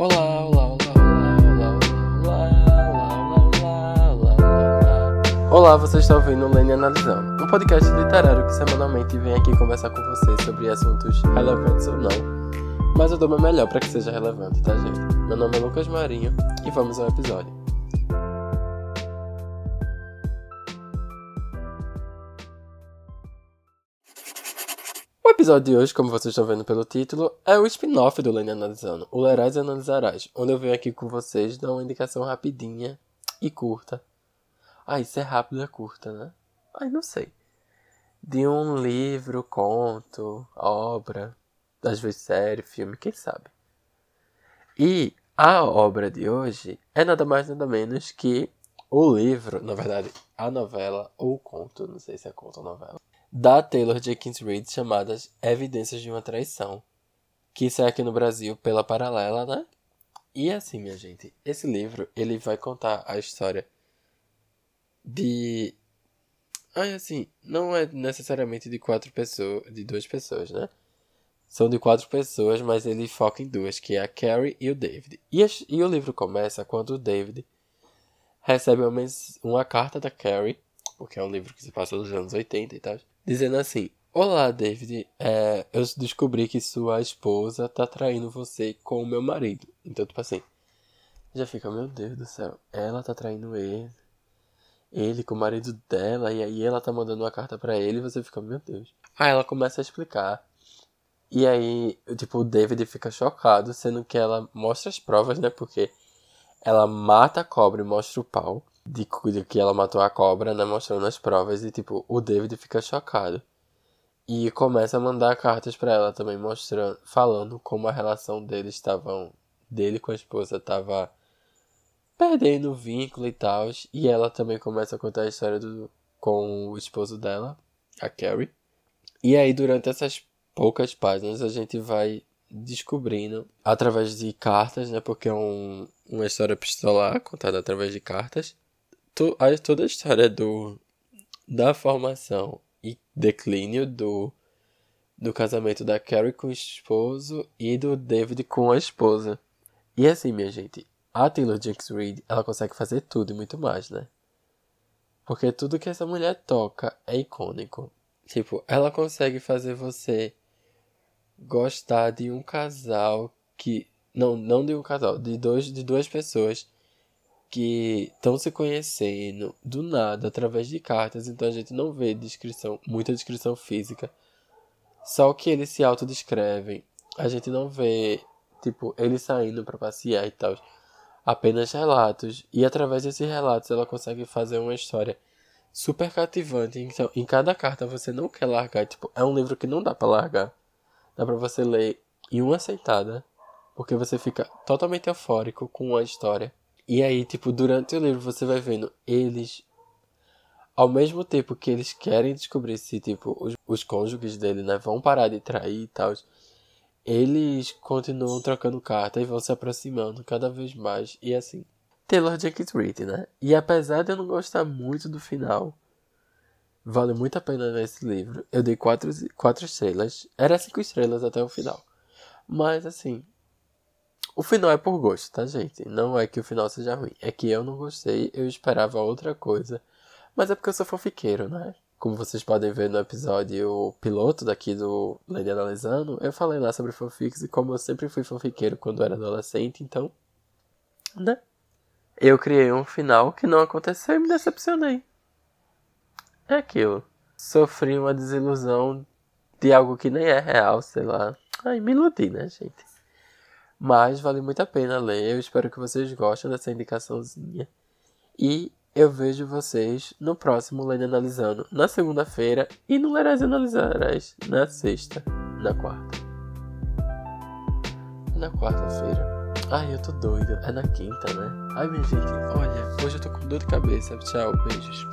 Olá, olá, olá, olá, olá, olá, olá, olá, olá, olá. Olá, você está ouvindo o Lene Analisando, um podcast literário que semanalmente vem aqui conversar com você sobre assuntos relevantes ou não. Mas eu dou meu melhor para que seja relevante, tá, gente? Meu nome é Lucas Marinho e vamos ao episódio. O episódio de hoje, como vocês estão vendo pelo título, é o spin-off do Lene Analisando, o Lerás e Analisarás, onde eu venho aqui com vocês dar uma indicação rapidinha e curta. Ah, isso é rápido e é curta, né? Ai, não sei. De um livro, conto, obra, às vezes série, filme, quem sabe. E a obra de hoje é nada mais nada menos que o livro, na verdade, a novela ou o conto, não sei se é conto ou novela, da Taylor Jenkins Reid chamadas Evidências de uma Traição, que sai aqui no Brasil pela Paralela, né? E assim, minha gente, esse livro ele vai contar a história de Ai, assim, não é necessariamente de quatro pessoas, de duas pessoas, né? São de quatro pessoas, mas ele foca em duas, que é a Carrie e o David. E, a, e o livro começa quando o David recebe uma, uma carta da Carrie, porque é um livro que se passa nos anos 80 e tal, dizendo assim: Olá, David. É, eu descobri que sua esposa tá traindo você com o meu marido. Então, tipo assim, já fica, meu Deus do céu, ela tá traindo ele. Ele com o marido dela, e aí ela tá mandando uma carta para ele e você fica, meu Deus. Aí ela começa a explicar. E aí, tipo, o David fica chocado, sendo que ela mostra as provas, né? Porque ela mata a cobra e mostra o pau de, de que ela matou a cobra, né? Mostrando as provas e, tipo, o David fica chocado. E começa a mandar cartas para ela também, mostrando, falando como a relação deles estavam, dele com a esposa estava perdendo o vínculo e tal. E ela também começa a contar a história do, com o esposo dela, a Carrie. E aí, durante essas poucas páginas, a gente vai descobrindo através de cartas, né? Porque é um, uma história epistolar contada através de cartas to, a, toda a história do, da formação e declínio do, do casamento da Carrie com o esposo e do David com a esposa. E assim, minha gente, a Taylor Jenks Reid, ela consegue fazer tudo e muito mais, né? Porque tudo que essa mulher toca é icônico. Tipo, ela consegue fazer você gostar de um casal que não, não de um casal, de dois de duas pessoas que estão se conhecendo do nada através de cartas, então a gente não vê descrição, muita descrição física. Só que eles se autodescrevem. A gente não vê, tipo, eles saindo para passear e tal. Apenas relatos. E através desses relatos ela consegue fazer uma história super cativante. Então, em cada carta você não quer largar. Tipo, é um livro que não dá para largar. Dá para você ler em uma sentada. Porque você fica totalmente eufórico com a história. E aí, tipo, durante o livro você vai vendo eles. Ao mesmo tempo que eles querem descobrir se, tipo, os, os cônjuges dele, né, vão parar de trair e tal, eles continuam trocando carta e vão se aproximando cada vez mais. E assim, Taylor Jenkins Reid, né? E apesar de eu não gostar muito do final, vale muito a pena ler esse livro. Eu dei quatro, quatro estrelas. Era cinco estrelas até o final. Mas assim, o final é por gosto, tá, gente? Não é que o final seja ruim. É que eu não gostei, eu esperava outra coisa. Mas é porque eu sou fofiqueiro, né? Como vocês podem ver no episódio piloto daqui do Lady Analisando, eu falei lá sobre fanfics e como eu sempre fui fanfiqueiro quando era adolescente, então. Né? Eu criei um final que não aconteceu e me decepcionei. É aquilo. Sofri uma desilusão de algo que nem é real, sei lá. Ai, me iludi, né, gente? Mas vale muito a pena ler. Eu espero que vocês gostem dessa indicaçãozinha. E eu vejo vocês no próximo Lendo Analisando, na segunda-feira, e no Lerás Analisarás, na sexta, na quarta. Na quarta-feira. Ai, eu tô doido. É na quinta, né? Ai, minha gente, olha, hoje eu tô com dor de cabeça. Tchau, beijos.